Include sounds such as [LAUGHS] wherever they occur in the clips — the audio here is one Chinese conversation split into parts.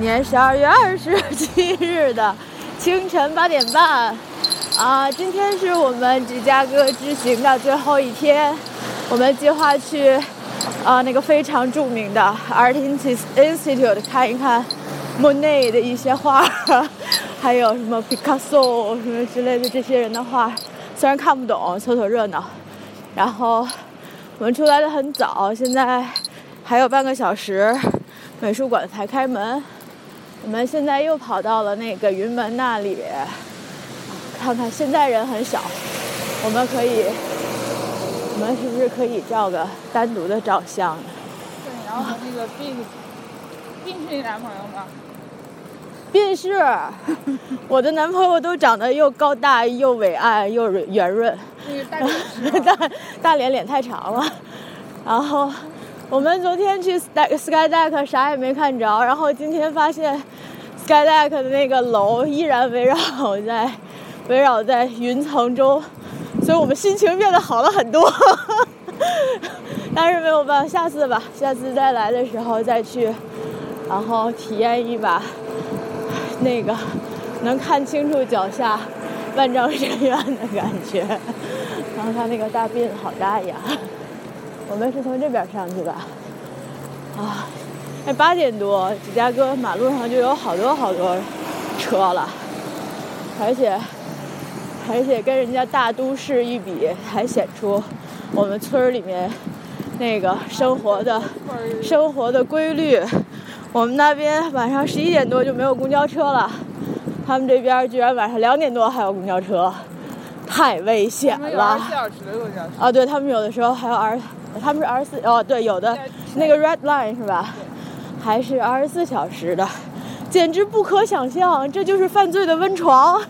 年十二月二十七日的清晨八点半，啊，今天是我们芝加哥之行的最后一天，我们计划去啊那个非常著名的 Art Institute 看一看 Monet 的一些画，还有什么 Picasso 什么之类的这些人的画，虽然看不懂，凑凑热闹。然后我们出来的很早，现在还有半个小时。美术馆才开门，我们现在又跑到了那个云门那里，看看现在人很少，我们可以，我们是不是可以照个单独的照相？对，然后和那个斌，斌是你男朋友吗？斌是，我的男朋友都长得又高大又伟岸又圆润，那个大脸 [LAUGHS] 大大脸脸太长了，然后。我们昨天去 Sky Sky Deck 啥也没看着，然后今天发现 Sky Deck 的那个楼依然围绕在围绕在云层中，所以我们心情变得好了很多。[LAUGHS] 但是没有办法，下次吧，下次再来的时候再去，然后体验一把那个能看清楚脚下万丈深渊的感觉。然后它那个大便好大呀。我们是从这边上去的，啊，哎，八点多，芝加哥马路上就有好多好多车了，而且而且跟人家大都市一比，还显出我们村儿里面那个生活的生活的规律。我们那边晚上十一点多就没有公交车了，他们这边居然晚上两点多还有公交车，太危险了。啊，对他们有的时候还有二。他们是二十四哦，对，有的那个 Red Line 是吧？还是二十四小时的，简直不可想象，这就是犯罪的温床。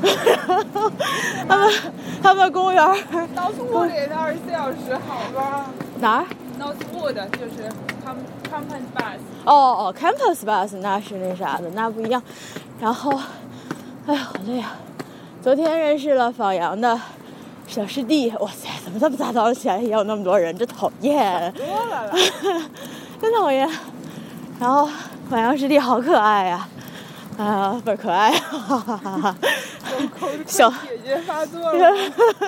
[LAUGHS] 他们他们公园。Northwood 也是二十四小时，好吧？哪儿？Northwood 就是 Campus Bus。哦哦，Campus Bus 那是那啥的，那不一样。然后，哎呀，好累啊！昨天认识了访阳的。小师弟，哇塞，怎么这么大早上起来也有那么多人？真讨厌！多了，[LAUGHS] 真讨厌。然后晚阳师弟好可爱呀，啊，倍儿可爱，哈哈哈哈小姐姐发作了，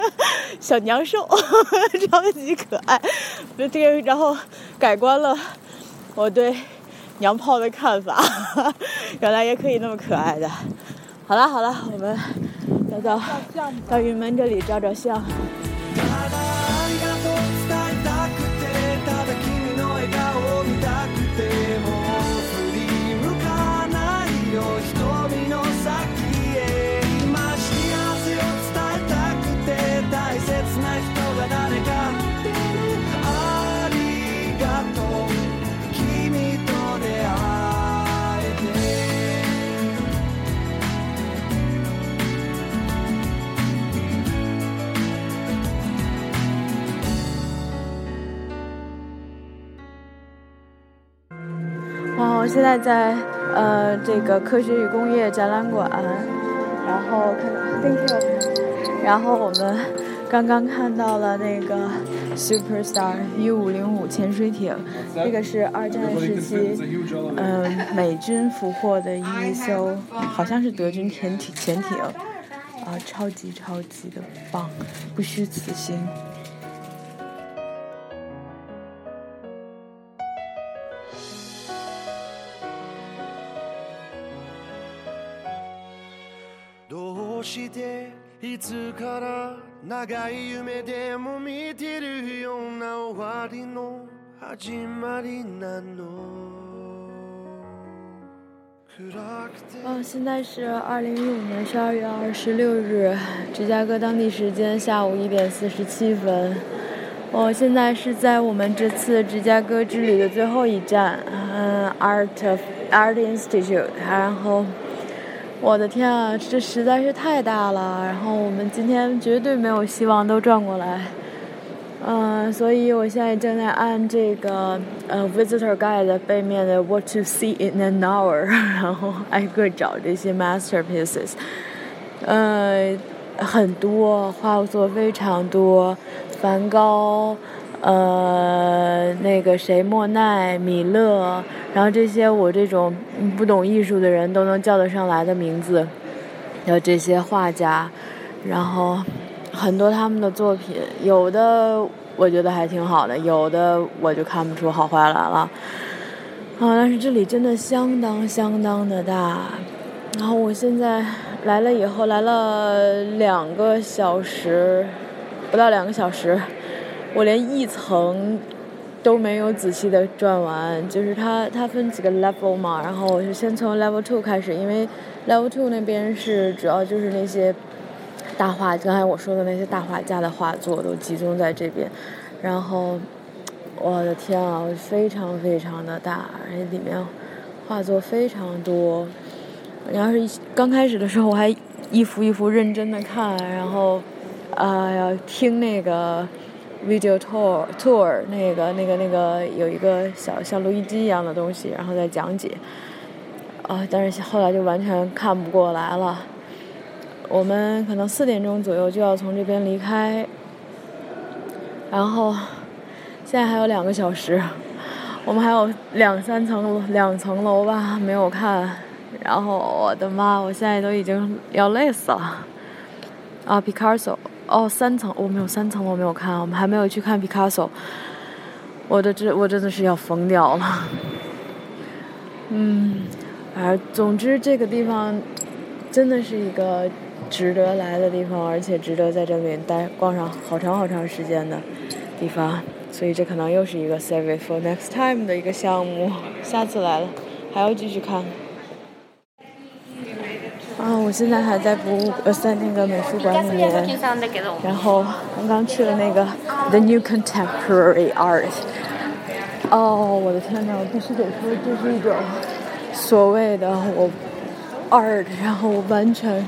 [LAUGHS] 小娘兽，[LAUGHS] 超级可爱。这个，然后改观了我对娘炮的看法，原来也可以那么可爱的。好了好了，我们。到到云门这里照照相。现在在呃这个科学与工业展览馆，然后看，thank you，，然后我们刚刚看到了那个 Superstar 一五零五潜水艇，这个是二战时期嗯美军俘获的一艘，好像是德军潜艇潜艇，啊超级超级的棒，不虚此行。いつから長い夢でも見てるような終わりの始まりなの。哦，现在是二零一五年十二月二十六日，芝加哥当地时间下午一点四十七分。我现在是在我们这次芝加哥之旅的最后一站，嗯，Art Art Institute，然后。 我的天啊，这实在是太大了！然后我们今天绝对没有希望都转过来，嗯，所以我现在正在按这个呃 visitor guide 背面的 what to see in an hour，[LAUGHS] 然后挨个找这些 masterpieces，呃，很多画作非常多，梵高，呃，那个谁，莫奈、米勒，然后这些我这种不懂艺术的人都能叫得上来的名字，有这些画家，然后很多他们的作品，有的我觉得还挺好的，有的我就看不出好坏来了。啊，但是这里真的相当相当的大，然后我现在来了以后，来了两个小时，不到两个小时。我连一层都没有仔细的转完，就是它它分几个 level 嘛，然后我就先从 level two 开始，因为 level two 那边是主要就是那些大画，刚才我说的那些大画家的画作都集中在这边，然后我的天啊，非常非常的大，而且里面画作非常多。你要是一刚开始的时候，我还一幅一幅认真的看，然后啊要听那个。Video tour tour 那个那个那个有一个小像录音机一样的东西，然后再讲解。啊，但是后来就完全看不过来了。我们可能四点钟左右就要从这边离开，然后现在还有两个小时，我们还有两三层两层楼吧没有看。然后我的妈，我现在都已经要累死了。啊，Picasso。哦，三层，我没有三层，我没有看，我们还没有去看毕卡索。我的这，我真的是要疯掉了。嗯，反正总之这个地方真的是一个值得来的地方，而且值得在这里待逛上好长好长时间的地方。所以这可能又是一个 save it for next time 的一个项目，下次来了还要继续看。啊，我现在还在博物呃在那个美术馆里面，然后刚刚去了那个 The New Contemporary Art。哦，我的天呐，我必须得说这是一种所谓的我 art，然后我完全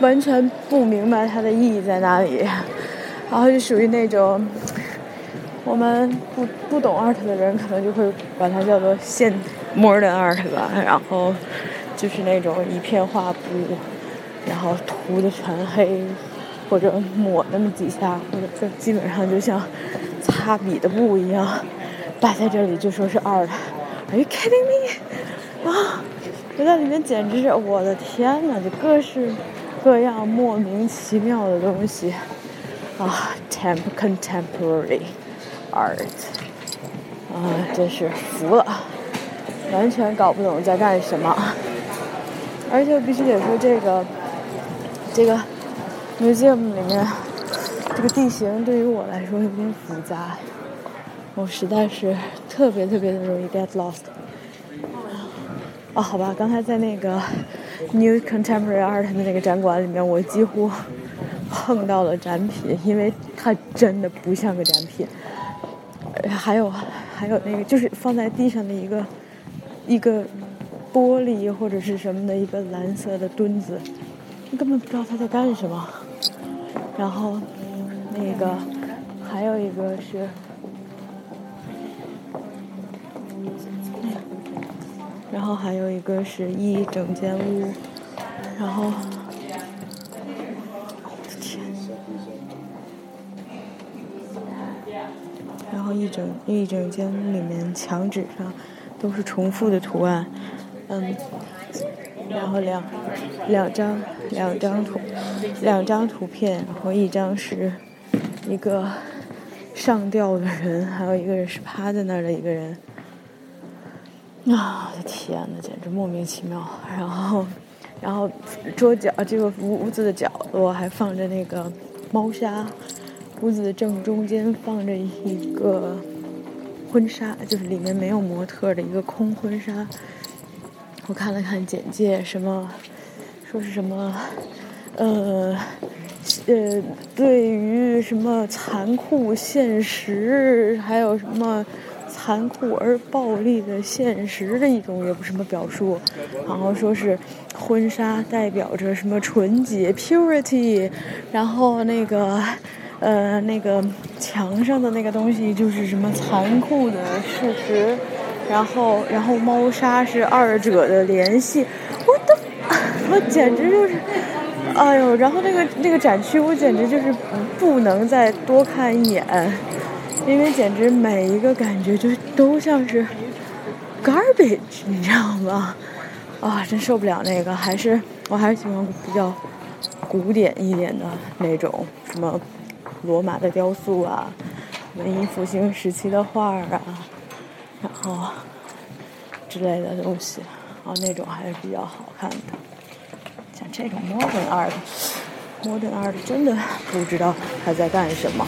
完全不明白它的意义在哪里，然后就属于那种我们不不懂 art 的人可能就会把它叫做现 modern art 吧，然后。就是那种一片画布，然后涂的全黑，或者抹那么几下，或者就基本上就像擦笔的布一样，摆在这里就说是 art。Are you kidding me？啊，我在里面简直是我的天呐，就各式各样莫名其妙的东西啊，temp contemporary art，啊，真是服了，完全搞不懂在干什么。而且我必须得说，这个这个 museum 里面这个地形对于我来说有点复杂，我实在是特别特别的容易 get lost。啊，好吧，刚才在那个 New Contemporary Art 的那个展馆里面，我几乎碰到了展品，因为它真的不像个展品。还有还有那个就是放在地上的一个一个。玻璃或者是什么的一个蓝色的墩子，你根本不知道他在干什么。然后那个还有一个是，然后还有一个是一整间屋，然后我的天，然后一整一整间屋里面墙纸上都是重复的图案。嗯，然后两两张两张图两张图片，然后一张是一个上吊的人，还有一个人是趴在那儿的一个人。啊，我的天呐，简直莫名其妙。然后，然后桌角这个屋子的角落还放着那个猫砂，屋子的正中间放着一个婚纱，就是里面没有模特的一个空婚纱。我看了看简介，什么说是什么，呃，呃，对于什么残酷现实，还有什么残酷而暴力的现实的一种，也不什么表述。然后说是婚纱代表着什么纯洁 （purity），然后那个呃那个墙上的那个东西就是什么残酷的事实。然后，然后猫砂是二者的联系，我的，我简直就是，哎呦！然后那个那个展区，我简直就是不能再多看一眼，因为简直每一个感觉就都像是 garbage，你知道吗？啊，真受不了那个，还是我还是喜欢比较古典一点的那种，什么罗马的雕塑啊，文艺复兴时期的画儿啊，然后之类的东西，啊，那种还是比较好看的。像这种 modern art，modern art 真的不知道他在干什么。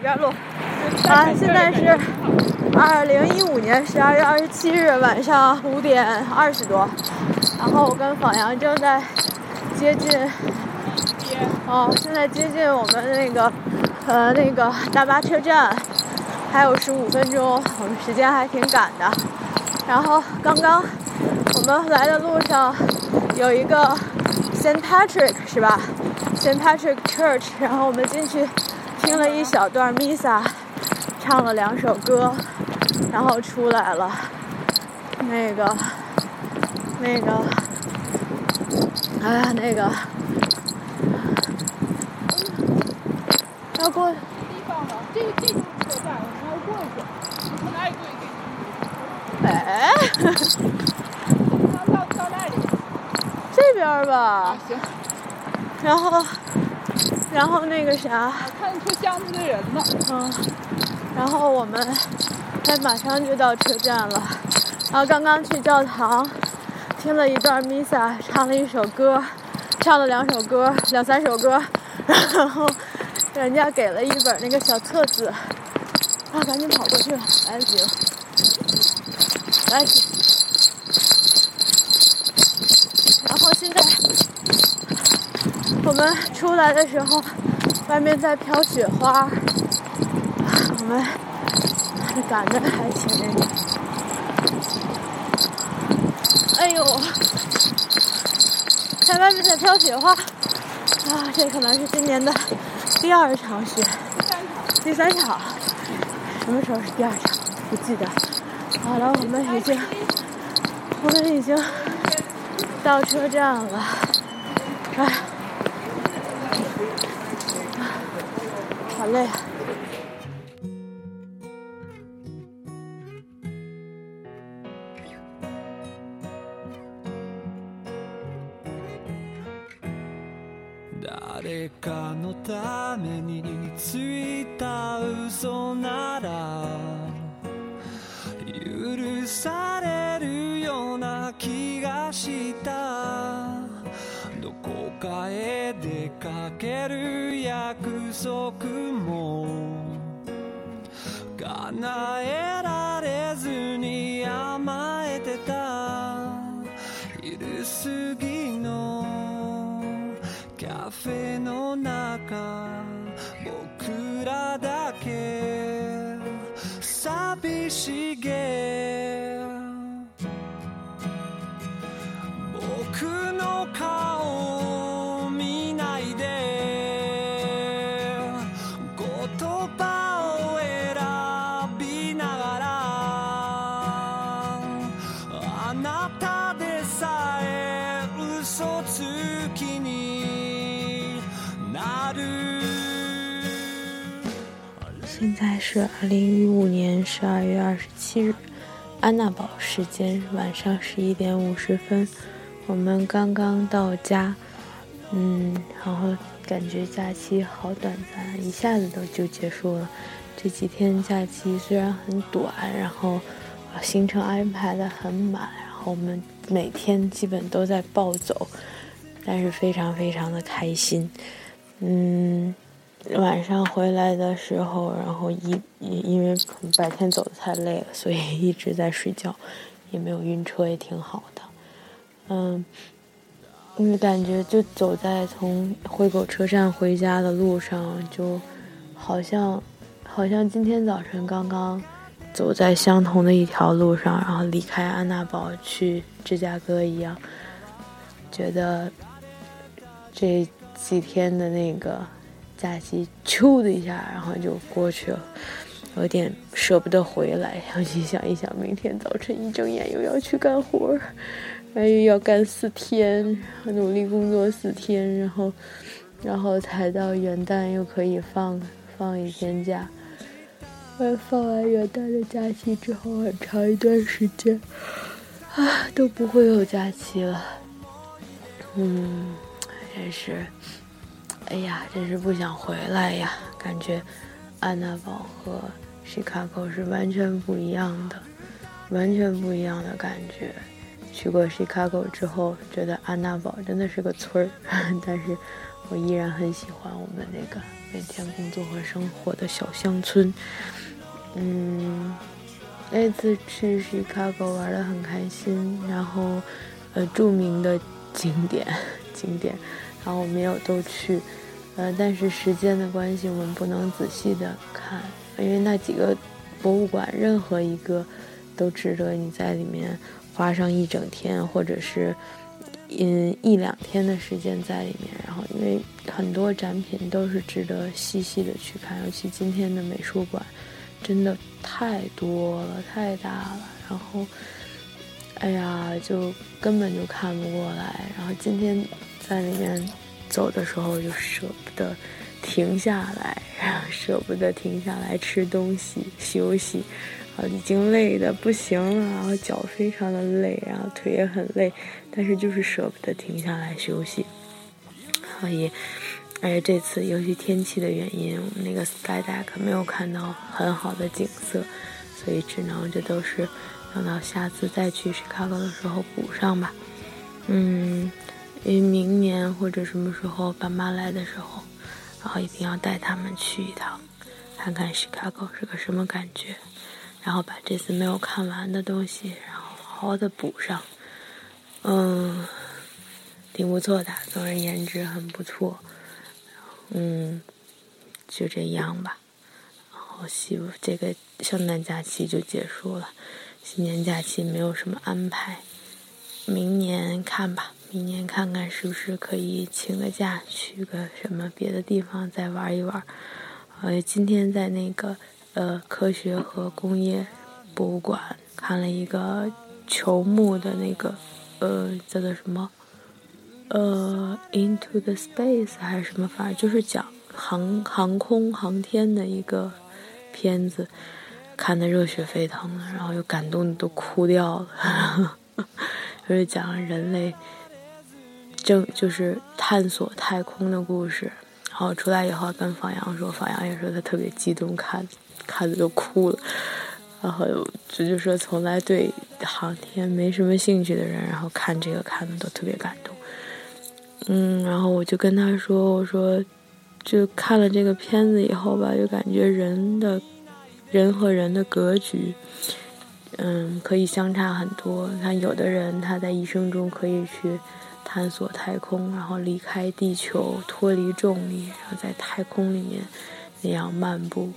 一边走一边录。啊，现在是二零一五年十二月二十七日晚上五点二十多，然后我跟访阳正在接近，哦，现在接近我们那个呃那个大巴车站，还有十五分钟，我们时间还挺赶的。然后刚刚我们来的路上有一个 Saint Patrick 是吧？Saint Patrick Church，然后我们进去。听了一小段 Misa，唱了两首歌，然后出来了。那个，那个，哎呀，那个，要过。地方了，这个这就是车站，我们要过去。从哪里过去？哎。[LAUGHS] 到到那里。这边吧。行。然后。然后那个啥，看车厢子的人呢。嗯，然后我们，还马上就到车站了。然后刚刚去教堂，听了一段 Misa，唱了一首歌，唱了两首歌，两三首歌。然后人家给了一本那个小册子，啊，赶紧跑过去，来得及了，来得及。我们出来的时候，外面在飘雪花，我们赶的还挺那个。哎呦，在外面在飘雪花，啊，这可能是今年的第二场雪，第三场，什么时候是第二场？不记得。好了，我们已经，我们已经到车站了，哎。好累啊！誰かのためについた嘘なら許されるような気がしたかへ出かける約束も叶えられずに甘えてた。昼過ぎのカフェの中僕らだけ寂しげ。二零一五年十二月二十七日，安娜堡时间晚上十一点五十分。我们刚刚到家，嗯，然后感觉假期好短暂，一下子都就结束了。这几天假期虽然很短，然后行程安排的很满，然后我们每天基本都在暴走，但是非常非常的开心。嗯，晚上回来的时候，然后一因为白天走的太累了，所以一直在睡觉，也没有晕车，也挺好的。嗯，嗯，感觉就走在从灰狗车站回家的路上，就好像好像今天早晨刚刚走在相同的一条路上，然后离开安娜堡去芝加哥一样，觉得这几天的那个假期咻的一下，然后就过去了。有点舍不得回来，然后一想一想，明天早晨一睁眼又要去干活，然后又要干四天，努力工作四天，然后，然后才到元旦又可以放放一天假。放完元旦的假期之后，很长一段时间啊都不会有假期了。嗯，真是，哎呀，真是不想回来呀，感觉。安娜堡和 Chicago 是完全不一样的，完全不一样的感觉。去过 Chicago 之后，觉得安娜堡真的是个村儿，[LAUGHS] 但是我依然很喜欢我们那个每天工作和生活的小乡村。嗯，那次去 Chicago 玩的很开心，然后呃著名的景点景点，然后没有都去。呃，但是时间的关系，我们不能仔细的看，因为那几个博物馆，任何一个都值得你在里面花上一整天，或者是嗯一两天的时间在里面。然后，因为很多展品都是值得细细的去看，尤其今天的美术馆真的太多了，太大了。然后，哎呀，就根本就看不过来。然后今天在里面。走的时候就舍不得停下来，然后舍不得停下来吃东西休息，啊，已经累的不行了，然后脚非常的累，然后腿也很累，但是就是舍不得停下来休息。所以，而且这次由于天气的原因，我们那个 sky deck 没有看到很好的景色，所以只能这都是等到下次再去 Chicago 的时候补上吧。嗯。因为明年或者什么时候爸妈来的时候，然后一定要带他们去一趟，看看 Chicago 是个什么感觉，然后把这次没有看完的东西，然后好好的补上。嗯，挺不错的，总而言之很不错。嗯，就这样吧。然后希这个圣诞假期就结束了，新年假期没有什么安排，明年看吧。明年看看是不是可以请个假去个什么别的地方再玩一玩。呃，今天在那个呃科学和工业博物馆看了一个球幕的那个呃叫做什么呃 Into the Space 还是什么，反正就是讲航航空航天的一个片子，看的热血沸腾的，然后又感动的都哭掉了，[LAUGHS] 就是讲人类。正就是探索太空的故事，然后出来以后跟方洋说，方洋也说他特别激动，看看的都哭了。然后这就说从来对航天没什么兴趣的人，然后看这个看的都特别感动。嗯，然后我就跟他说，我说就看了这个片子以后吧，就感觉人的人和人的格局，嗯，可以相差很多。看有的人他在一生中可以去。探索太空，然后离开地球，脱离重力，然后在太空里面那样漫步，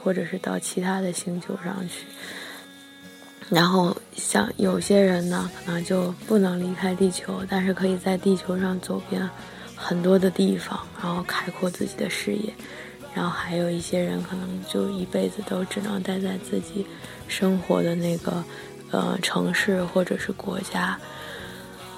或者是到其他的星球上去。然后像有些人呢，可能就不能离开地球，但是可以在地球上走遍很多的地方，然后开阔自己的视野。然后还有一些人可能就一辈子都只能待在自己生活的那个呃城市或者是国家。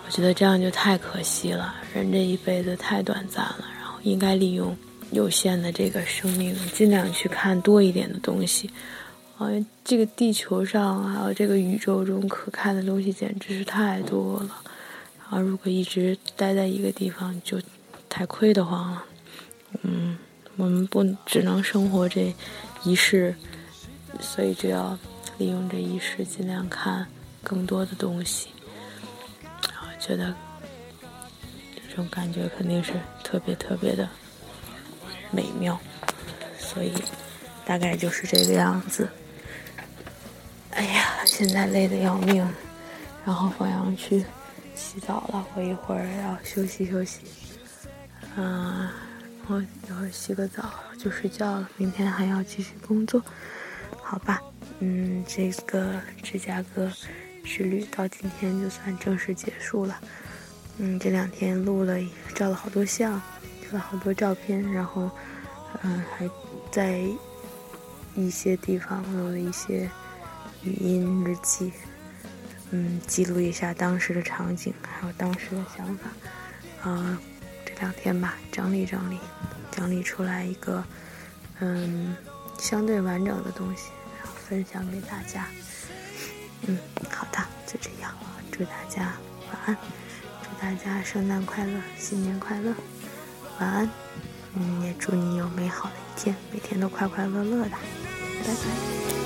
我觉得这样就太可惜了，人这一辈子太短暂了，然后应该利用有限的这个生命，尽量去看多一点的东西。啊，这个地球上还有这个宇宙中可看的东西简直是太多了。然后如果一直待在一个地方，就太亏得慌了。嗯，我们不只能生活这一世，所以就要利用这一世，尽量看更多的东西。觉得这种感觉肯定是特别特别的美妙，所以大概就是这个样子。哎呀，现在累得要命，然后方洋去洗澡了，我一会儿要休息休息。嗯，我一会儿洗个澡就睡觉了，明天还要继续工作，好吧？嗯，这个芝加哥之旅到今天就算正式结束了。嗯，这两天录了，照了好多相，拍了好多照片，然后，嗯，还在一些地方录了一些语音日记，嗯，记录一下当时的场景，还有当时的想法。啊，这两天吧，整理整理，整理出来一个，嗯，相对完整的东西，然后分享给大家。嗯，祝大家晚安。祝大家圣诞快乐，新年快乐，晚安。嗯，也祝你有美好的一天，每天都快快乐乐的，拜拜。